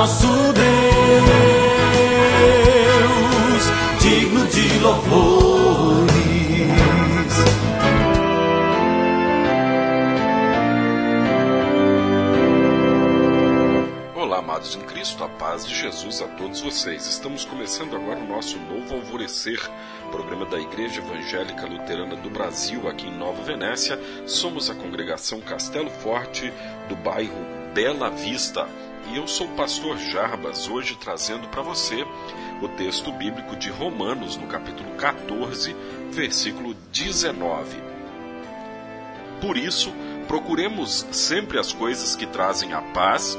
nosso Deus, digno de louvores. Olá, amados em Cristo, a paz de Jesus a todos vocês. Estamos começando agora o nosso novo Alvorecer, programa da Igreja Evangélica Luterana do Brasil, aqui em Nova Venécia. Somos a congregação Castelo Forte, do bairro Bela Vista. E eu sou o pastor Jarbas, hoje trazendo para você o texto bíblico de Romanos, no capítulo 14, versículo 19. Por isso, procuremos sempre as coisas que trazem a paz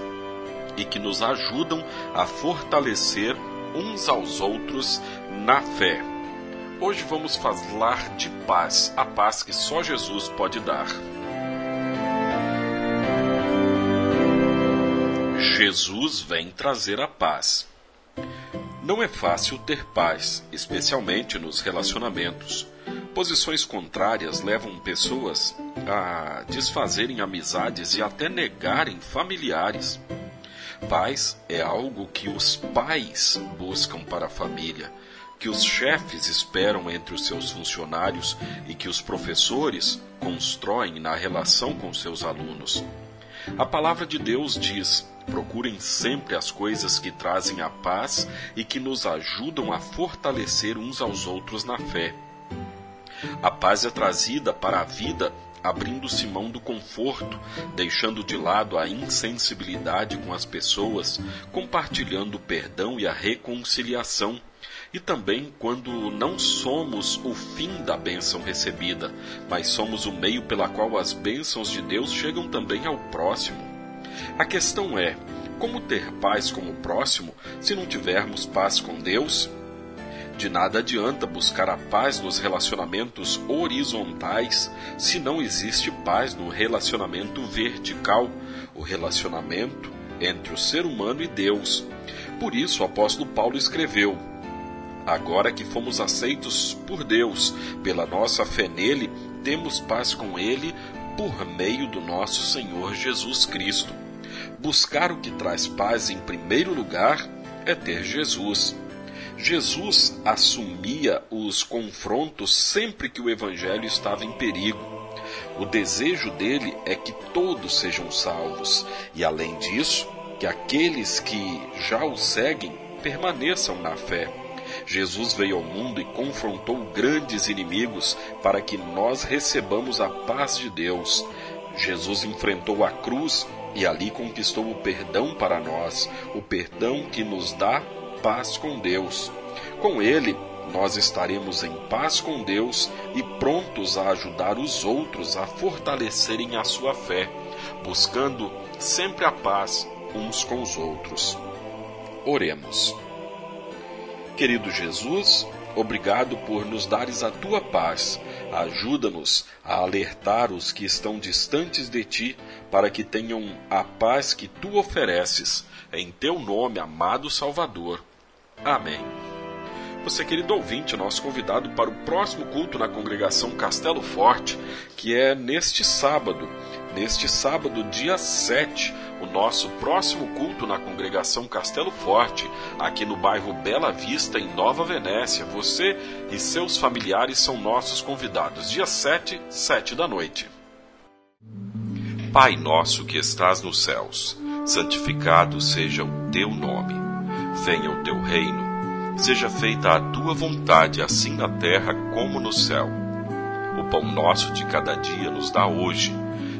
e que nos ajudam a fortalecer uns aos outros na fé. Hoje vamos falar de paz, a paz que só Jesus pode dar. Jesus vem trazer a paz. Não é fácil ter paz, especialmente nos relacionamentos. Posições contrárias levam pessoas a desfazerem amizades e até negarem familiares. Paz é algo que os pais buscam para a família, que os chefes esperam entre os seus funcionários e que os professores constroem na relação com seus alunos. A palavra de Deus diz: procurem sempre as coisas que trazem a paz e que nos ajudam a fortalecer uns aos outros na fé. A paz é trazida para a vida abrindo-se mão do conforto, deixando de lado a insensibilidade com as pessoas, compartilhando o perdão e a reconciliação. E também quando não somos o fim da bênção recebida, mas somos o meio pela qual as bênçãos de Deus chegam também ao próximo. A questão é: como ter paz com o próximo se não tivermos paz com Deus? De nada adianta buscar a paz nos relacionamentos horizontais se não existe paz no relacionamento vertical, o relacionamento entre o ser humano e Deus. Por isso o apóstolo Paulo escreveu: Agora que fomos aceitos por Deus, pela nossa fé nele, temos paz com ele por meio do nosso Senhor Jesus Cristo. Buscar o que traz paz em primeiro lugar é ter Jesus. Jesus assumia os confrontos sempre que o evangelho estava em perigo. O desejo dele é que todos sejam salvos e, além disso, que aqueles que já o seguem permaneçam na fé. Jesus veio ao mundo e confrontou grandes inimigos para que nós recebamos a paz de Deus. Jesus enfrentou a cruz e ali conquistou o perdão para nós, o perdão que nos dá paz com Deus. Com Ele, nós estaremos em paz com Deus e prontos a ajudar os outros a fortalecerem a sua fé, buscando sempre a paz uns com os outros. Oremos. Querido Jesus, obrigado por nos dares a tua paz. Ajuda-nos a alertar os que estão distantes de ti, para que tenham a paz que tu ofereces. Em teu nome, amado Salvador. Amém. Você, querido ouvinte, nosso convidado para o próximo culto na congregação Castelo Forte, que é neste sábado, neste sábado, dia 7, o nosso próximo culto na congregação Castelo Forte, aqui no bairro Bela Vista, em Nova Venécia. Você e seus familiares são nossos convidados, dia 7, 7 da noite. Pai nosso que estás nos céus, santificado seja o teu nome. Venha o teu reino seja feita a tua vontade, assim na terra como no céu. O pão nosso de cada dia nos dá hoje,